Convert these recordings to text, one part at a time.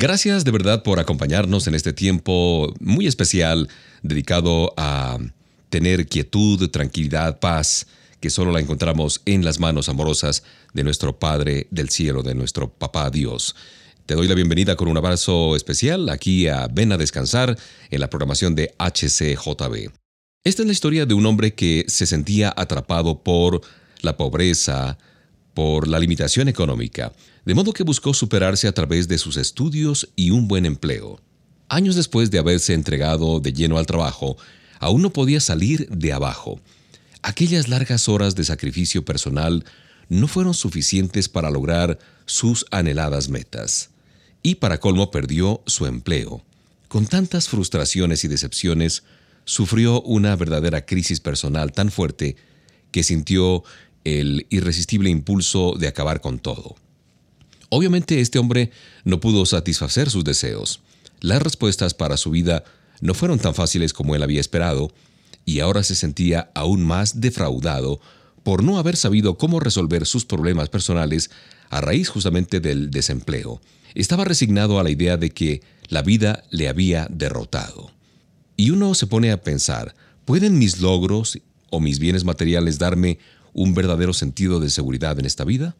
Gracias de verdad por acompañarnos en este tiempo muy especial dedicado a tener quietud, tranquilidad, paz, que solo la encontramos en las manos amorosas de nuestro Padre del Cielo, de nuestro Papá Dios. Te doy la bienvenida con un abrazo especial aquí a Ven a Descansar en la programación de HCJB. Esta es la historia de un hombre que se sentía atrapado por la pobreza, por la limitación económica, de modo que buscó superarse a través de sus estudios y un buen empleo. Años después de haberse entregado de lleno al trabajo, aún no podía salir de abajo. Aquellas largas horas de sacrificio personal no fueron suficientes para lograr sus anheladas metas. Y para colmo perdió su empleo. Con tantas frustraciones y decepciones, sufrió una verdadera crisis personal tan fuerte que sintió el irresistible impulso de acabar con todo. Obviamente este hombre no pudo satisfacer sus deseos. Las respuestas para su vida no fueron tan fáciles como él había esperado, y ahora se sentía aún más defraudado por no haber sabido cómo resolver sus problemas personales a raíz justamente del desempleo. Estaba resignado a la idea de que la vida le había derrotado. Y uno se pone a pensar, ¿pueden mis logros o mis bienes materiales darme un verdadero sentido de seguridad en esta vida?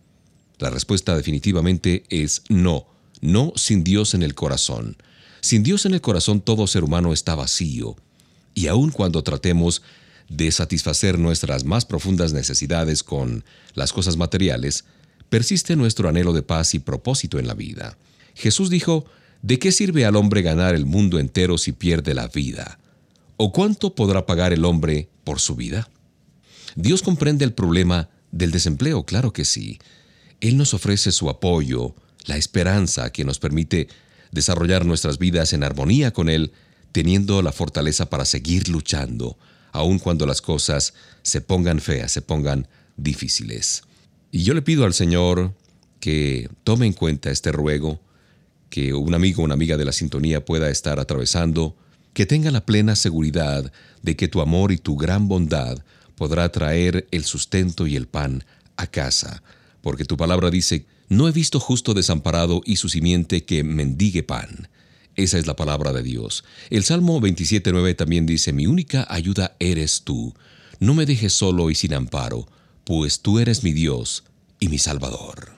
La respuesta definitivamente es no, no sin Dios en el corazón. Sin Dios en el corazón todo ser humano está vacío, y aun cuando tratemos de satisfacer nuestras más profundas necesidades con las cosas materiales, persiste nuestro anhelo de paz y propósito en la vida. Jesús dijo, ¿de qué sirve al hombre ganar el mundo entero si pierde la vida? ¿O cuánto podrá pagar el hombre por su vida? Dios comprende el problema del desempleo, claro que sí. Él nos ofrece su apoyo, la esperanza que nos permite desarrollar nuestras vidas en armonía con Él, teniendo la fortaleza para seguir luchando, aun cuando las cosas se pongan feas, se pongan difíciles. Y yo le pido al Señor que tome en cuenta este ruego, que un amigo o una amiga de la sintonía pueda estar atravesando, que tenga la plena seguridad de que tu amor y tu gran bondad podrá traer el sustento y el pan a casa, porque tu palabra dice, no he visto justo desamparado y su simiente que mendigue pan. Esa es la palabra de Dios. El Salmo 27.9 también dice, mi única ayuda eres tú. No me dejes solo y sin amparo, pues tú eres mi Dios y mi Salvador.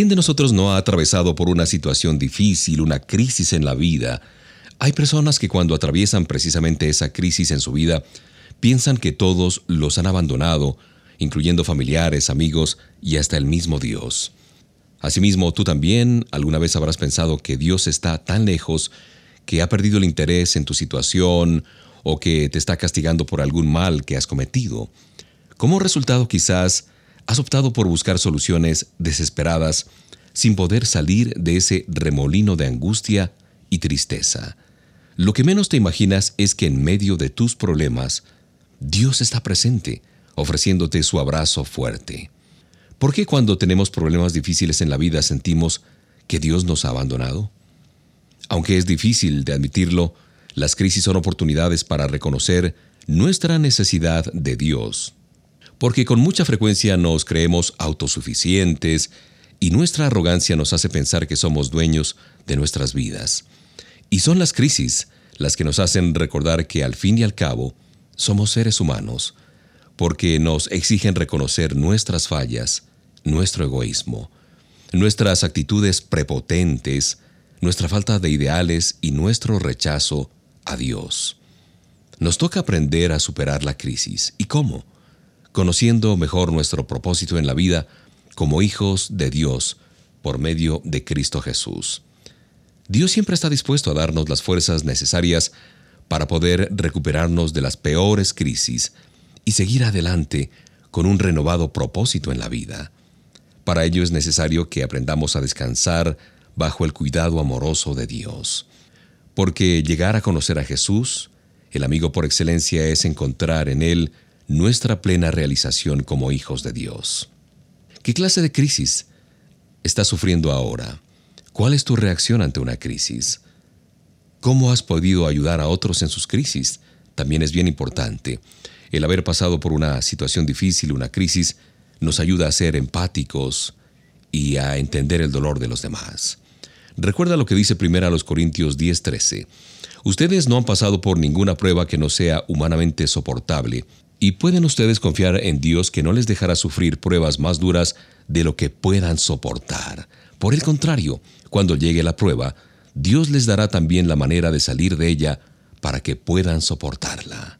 ¿Quién de nosotros no ha atravesado por una situación difícil, una crisis en la vida? Hay personas que cuando atraviesan precisamente esa crisis en su vida, piensan que todos los han abandonado, incluyendo familiares, amigos y hasta el mismo Dios. Asimismo, tú también alguna vez habrás pensado que Dios está tan lejos que ha perdido el interés en tu situación o que te está castigando por algún mal que has cometido. Como resultado quizás has optado por buscar soluciones desesperadas sin poder salir de ese remolino de angustia y tristeza. Lo que menos te imaginas es que en medio de tus problemas, Dios está presente, ofreciéndote su abrazo fuerte. ¿Por qué cuando tenemos problemas difíciles en la vida sentimos que Dios nos ha abandonado? Aunque es difícil de admitirlo, las crisis son oportunidades para reconocer nuestra necesidad de Dios. Porque con mucha frecuencia nos creemos autosuficientes y nuestra arrogancia nos hace pensar que somos dueños de nuestras vidas. Y son las crisis las que nos hacen recordar que al fin y al cabo somos seres humanos, porque nos exigen reconocer nuestras fallas, nuestro egoísmo, nuestras actitudes prepotentes, nuestra falta de ideales y nuestro rechazo a Dios. Nos toca aprender a superar la crisis. ¿Y cómo? Conociendo mejor nuestro propósito en la vida como hijos de Dios por medio de Cristo Jesús. Dios siempre está dispuesto a darnos las fuerzas necesarias para poder recuperarnos de las peores crisis y seguir adelante con un renovado propósito en la vida. Para ello es necesario que aprendamos a descansar bajo el cuidado amoroso de Dios. Porque llegar a conocer a Jesús, el amigo por excelencia, es encontrar en Él nuestra plena realización como hijos de Dios. ¿Qué clase de crisis estás sufriendo ahora? ¿Cuál es tu reacción ante una crisis? ¿Cómo has podido ayudar a otros en sus crisis? También es bien importante. El haber pasado por una situación difícil, una crisis, nos ayuda a ser empáticos y a entender el dolor de los demás. Recuerda lo que dice primero a los Corintios 10:13. Ustedes no han pasado por ninguna prueba que no sea humanamente soportable, y pueden ustedes confiar en Dios que no les dejará sufrir pruebas más duras de lo que puedan soportar. Por el contrario, cuando llegue la prueba, Dios les dará también la manera de salir de ella para que puedan soportarla.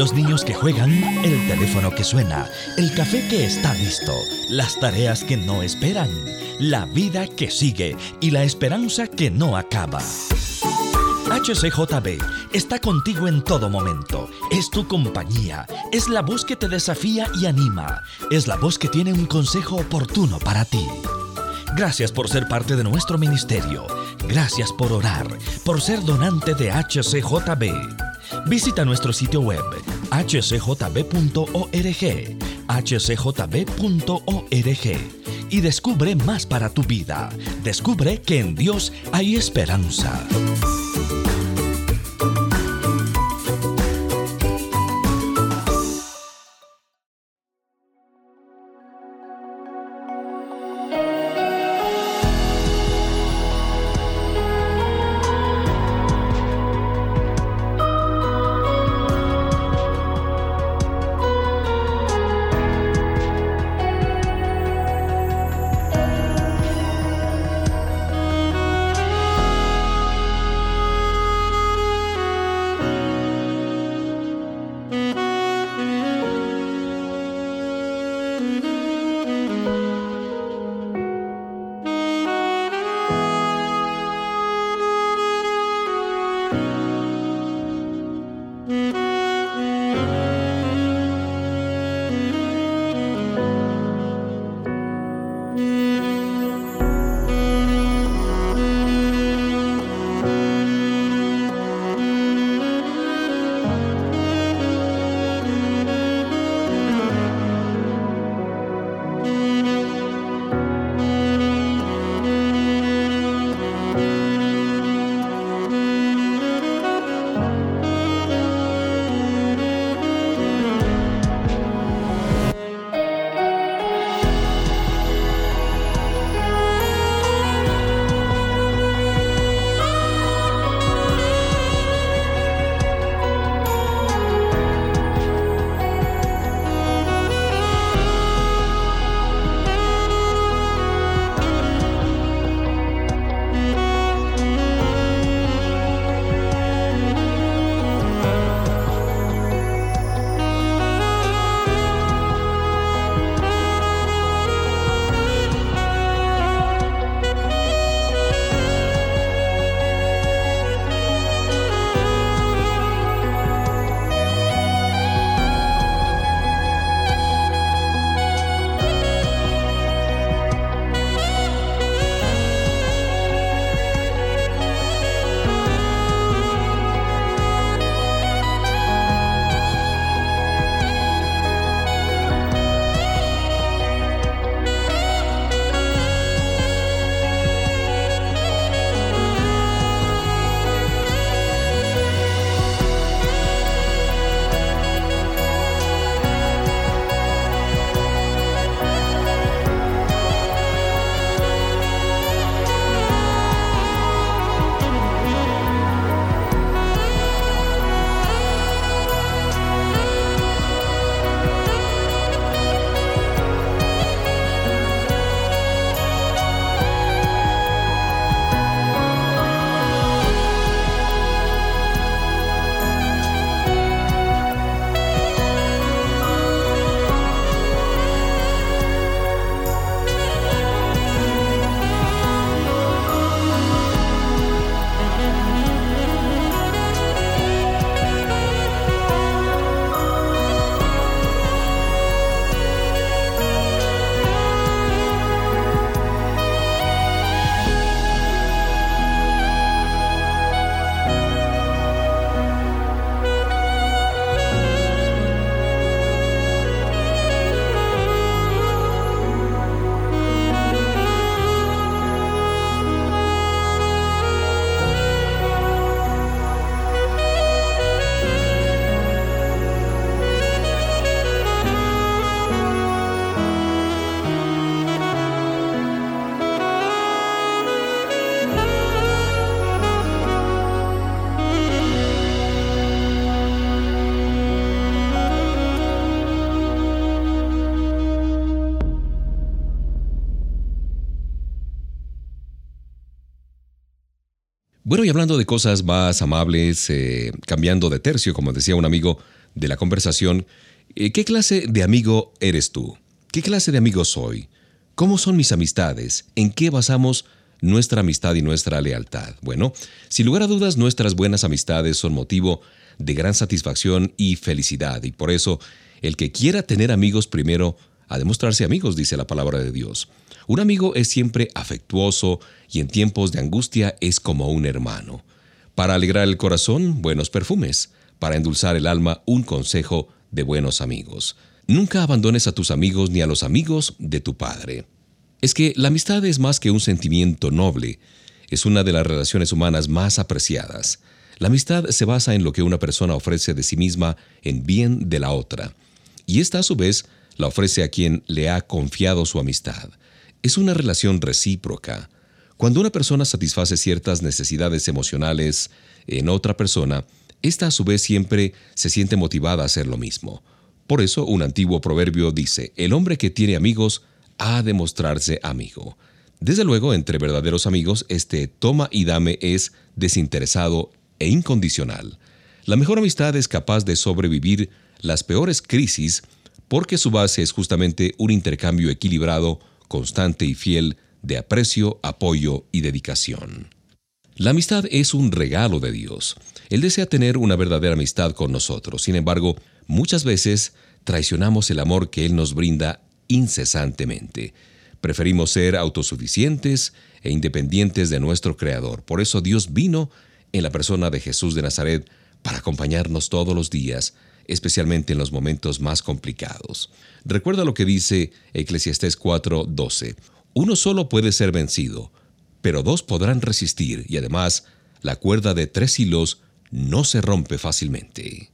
Los niños que juegan, el teléfono que suena, el café que está listo, las tareas que no esperan, la vida que sigue y la esperanza que no acaba. HCJB está contigo en todo momento. Es tu compañía. Es la voz que te desafía y anima. Es la voz que tiene un consejo oportuno para ti. Gracias por ser parte de nuestro ministerio. Gracias por orar, por ser donante de HCJB. Visita nuestro sitio web hcjb.org, hcjb.org y descubre más para tu vida. Descubre que en Dios hay esperanza. Bueno, y hablando de cosas más amables, eh, cambiando de tercio, como decía un amigo, de la conversación, eh, ¿qué clase de amigo eres tú? ¿Qué clase de amigo soy? ¿Cómo son mis amistades? ¿En qué basamos nuestra amistad y nuestra lealtad? Bueno, sin lugar a dudas, nuestras buenas amistades son motivo de gran satisfacción y felicidad, y por eso el que quiera tener amigos primero a demostrarse amigos, dice la palabra de Dios. Un amigo es siempre afectuoso y en tiempos de angustia es como un hermano. Para alegrar el corazón, buenos perfumes. Para endulzar el alma, un consejo de buenos amigos. Nunca abandones a tus amigos ni a los amigos de tu Padre. Es que la amistad es más que un sentimiento noble, es una de las relaciones humanas más apreciadas. La amistad se basa en lo que una persona ofrece de sí misma en bien de la otra, y esta a su vez la ofrece a quien le ha confiado su amistad. Es una relación recíproca. Cuando una persona satisface ciertas necesidades emocionales en otra persona, esta a su vez siempre se siente motivada a hacer lo mismo. Por eso un antiguo proverbio dice, el hombre que tiene amigos ha de mostrarse amigo. Desde luego, entre verdaderos amigos, este toma y dame es desinteresado e incondicional. La mejor amistad es capaz de sobrevivir las peores crisis porque su base es justamente un intercambio equilibrado, constante y fiel de aprecio, apoyo y dedicación. La amistad es un regalo de Dios. Él desea tener una verdadera amistad con nosotros. Sin embargo, muchas veces traicionamos el amor que Él nos brinda incesantemente. Preferimos ser autosuficientes e independientes de nuestro Creador. Por eso Dios vino en la persona de Jesús de Nazaret para acompañarnos todos los días, especialmente en los momentos más complicados. Recuerda lo que dice Eclesiastés 4:12. Uno solo puede ser vencido, pero dos podrán resistir y además la cuerda de tres hilos no se rompe fácilmente.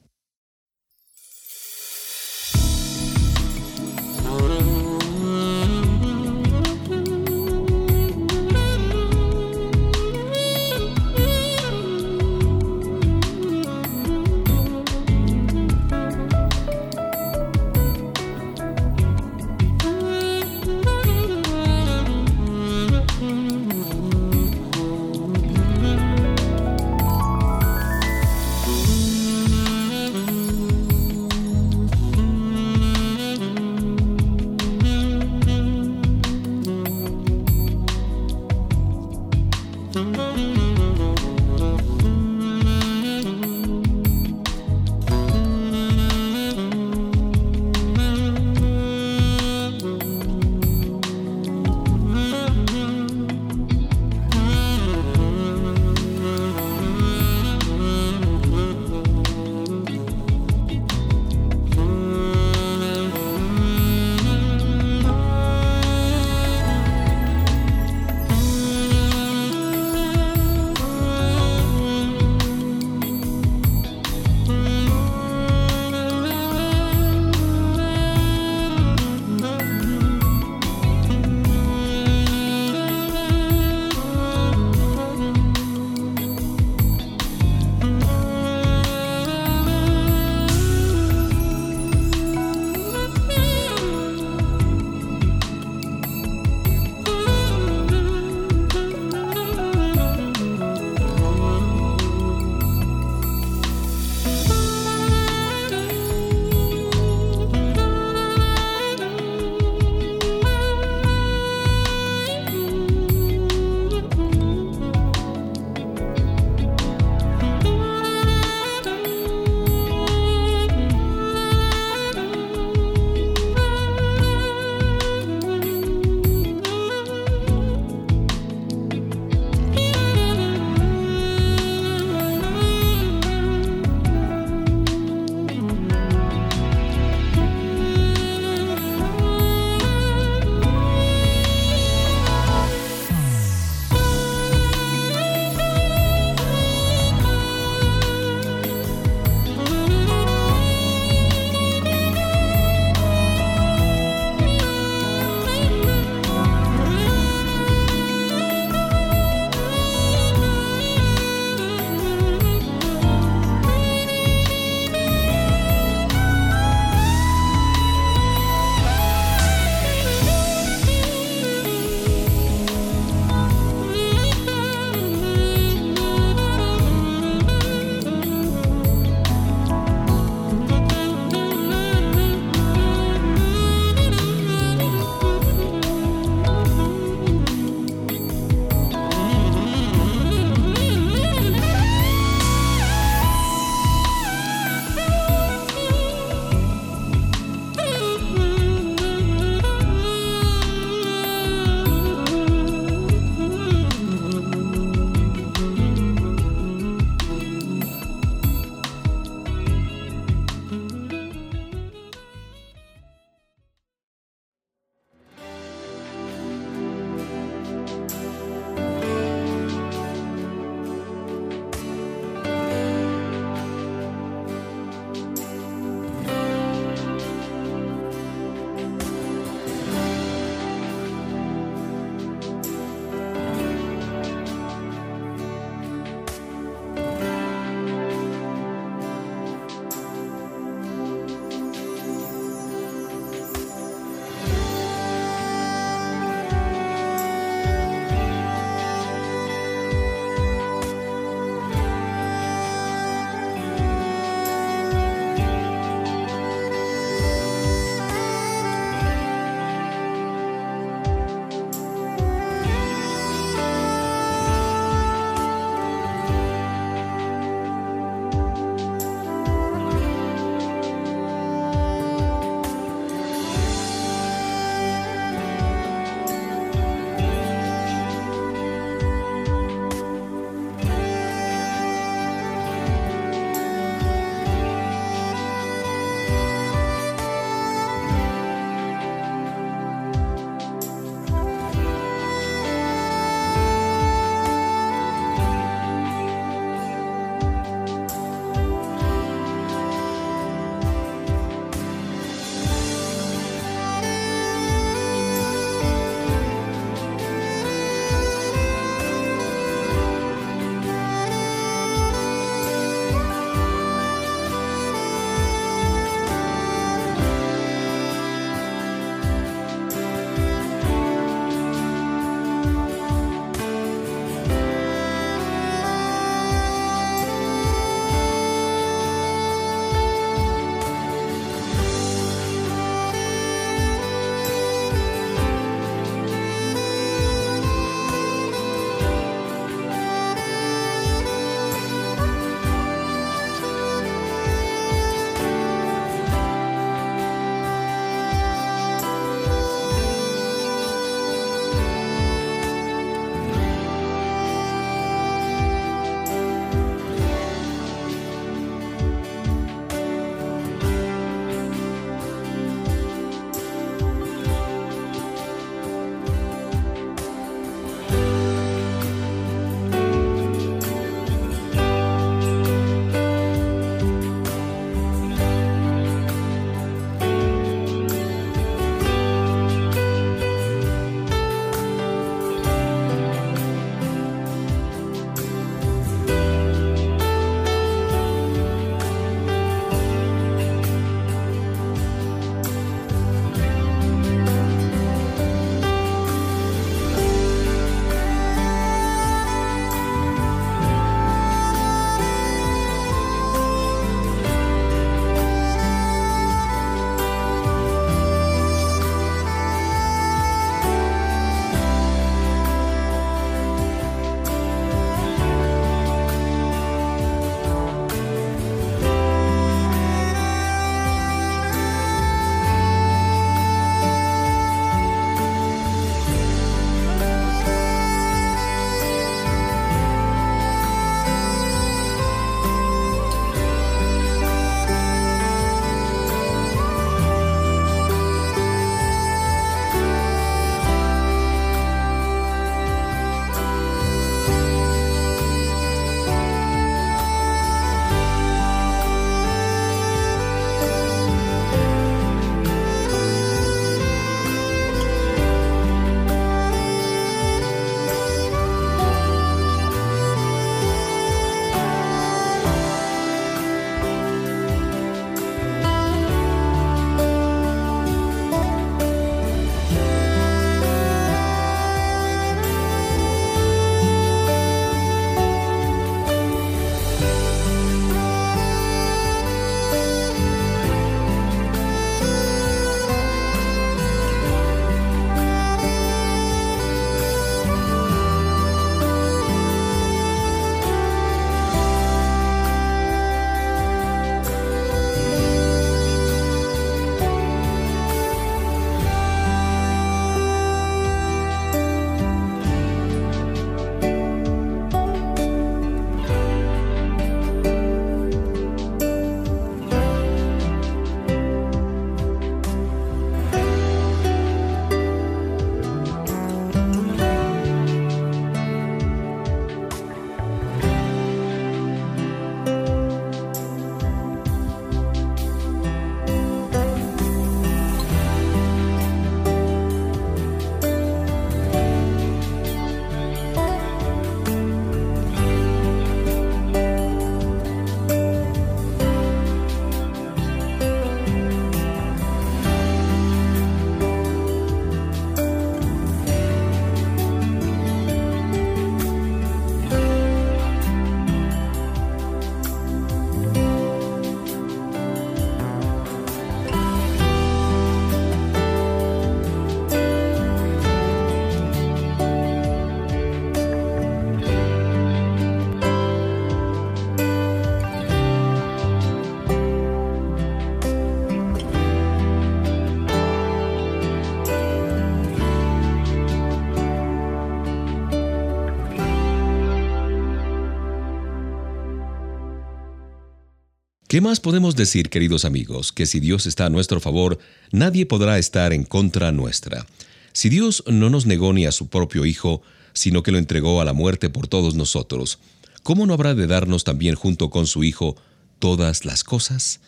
¿Qué más podemos decir, queridos amigos? Que si Dios está a nuestro favor, nadie podrá estar en contra nuestra. Si Dios no nos negó ni a su propio Hijo, sino que lo entregó a la muerte por todos nosotros, ¿cómo no habrá de darnos también junto con su Hijo todas las cosas?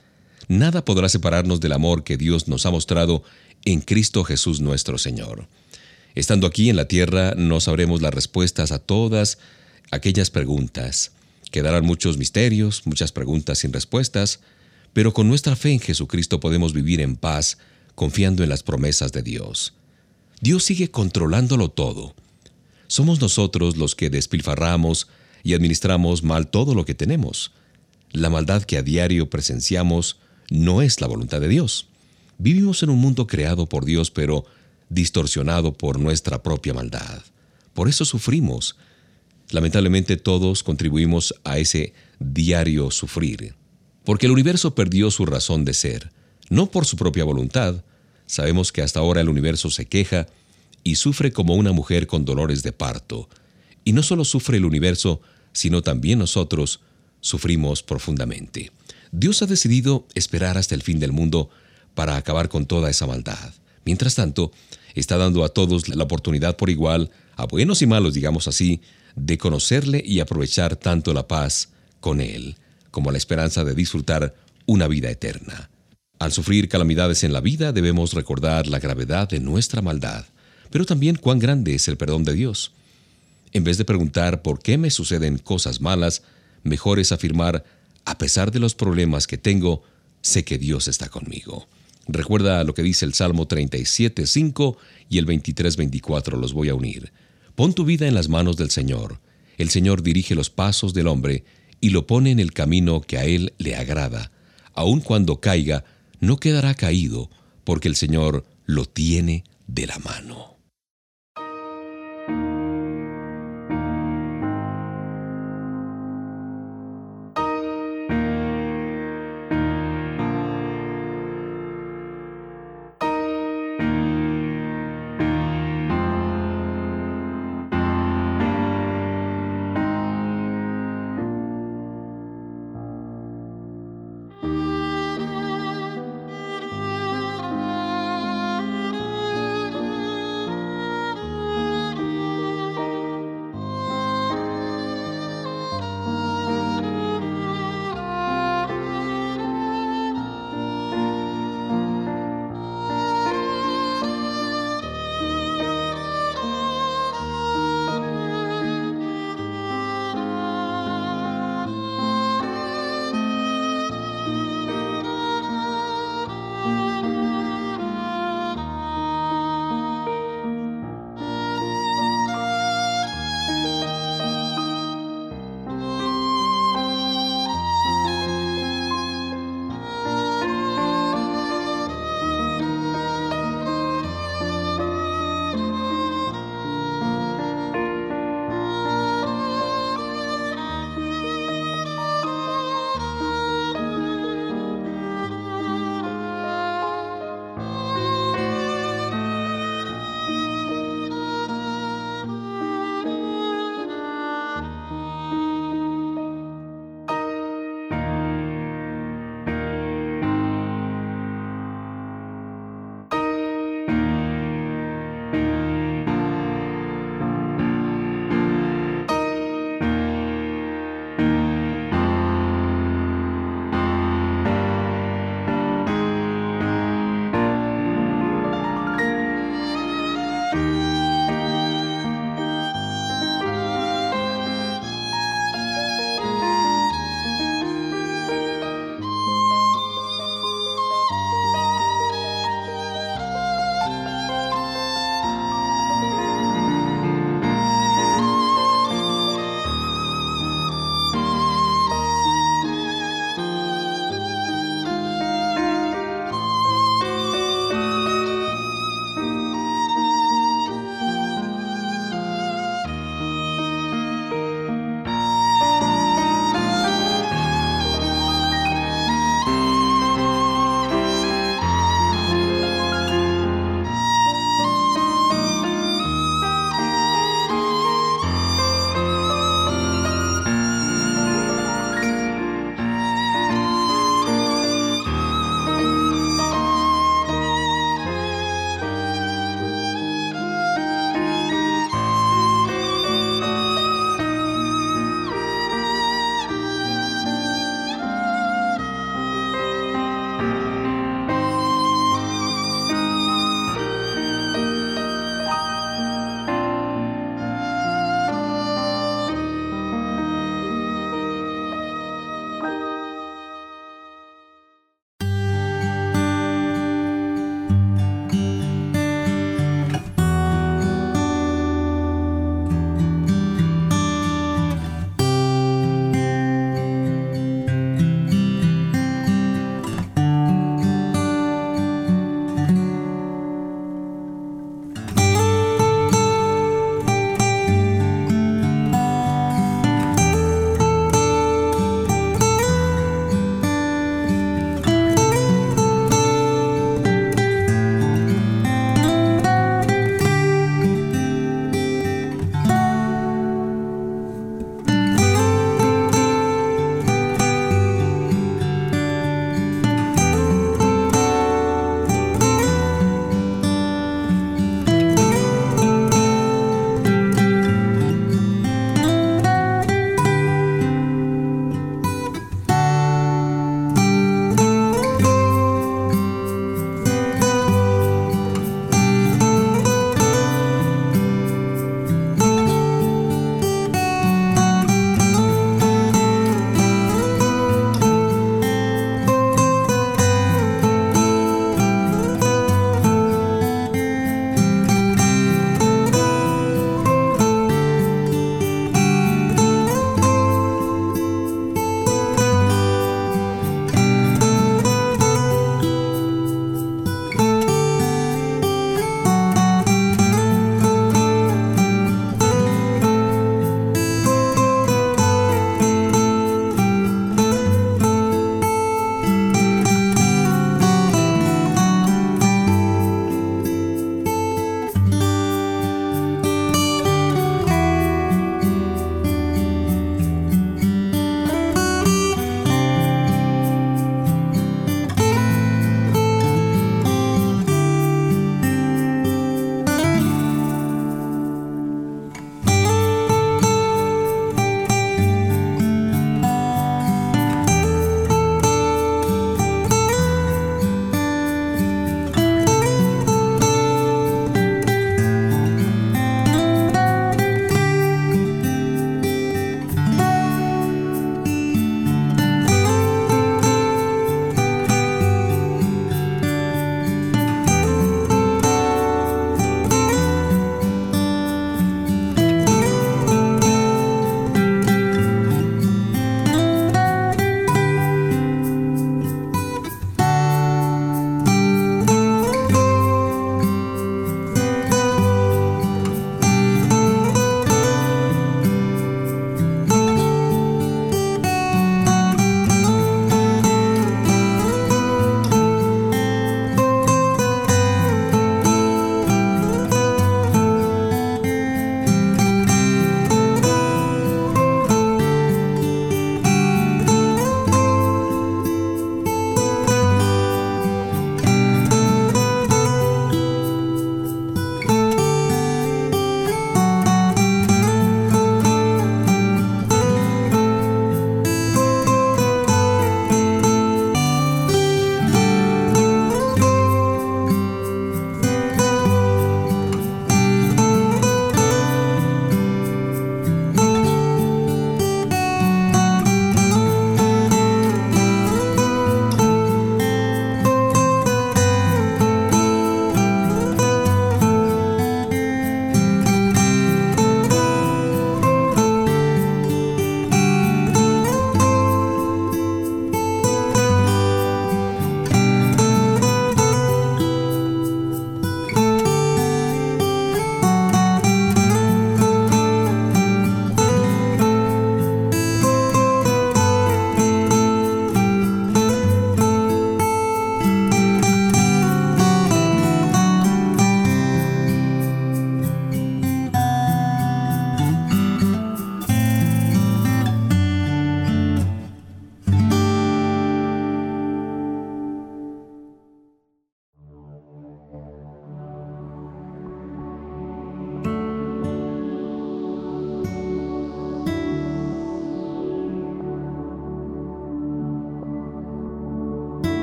Nada podrá separarnos del amor que Dios nos ha mostrado en Cristo Jesús nuestro Señor. Estando aquí en la tierra, no sabremos las respuestas a todas aquellas preguntas. Quedarán muchos misterios, muchas preguntas sin respuestas, pero con nuestra fe en Jesucristo podemos vivir en paz, confiando en las promesas de Dios. Dios sigue controlándolo todo. Somos nosotros los que despilfarramos y administramos mal todo lo que tenemos. La maldad que a diario presenciamos no es la voluntad de Dios. Vivimos en un mundo creado por Dios, pero distorsionado por nuestra propia maldad. Por eso sufrimos. Lamentablemente todos contribuimos a ese diario sufrir. Porque el universo perdió su razón de ser, no por su propia voluntad. Sabemos que hasta ahora el universo se queja y sufre como una mujer con dolores de parto. Y no solo sufre el universo, sino también nosotros sufrimos profundamente. Dios ha decidido esperar hasta el fin del mundo para acabar con toda esa maldad. Mientras tanto, está dando a todos la oportunidad por igual, a buenos y malos, digamos así, de conocerle y aprovechar tanto la paz con Él como la esperanza de disfrutar una vida eterna. Al sufrir calamidades en la vida debemos recordar la gravedad de nuestra maldad pero también cuán grande es el perdón de Dios. En vez de preguntar por qué me suceden cosas malas, mejor es afirmar, a pesar de los problemas que tengo, sé que Dios está conmigo. Recuerda lo que dice el Salmo 37, 5 y el 23, 24, los voy a unir. Pon tu vida en las manos del Señor. El Señor dirige los pasos del hombre y lo pone en el camino que a él le agrada. Aun cuando caiga, no quedará caído, porque el Señor lo tiene de la mano.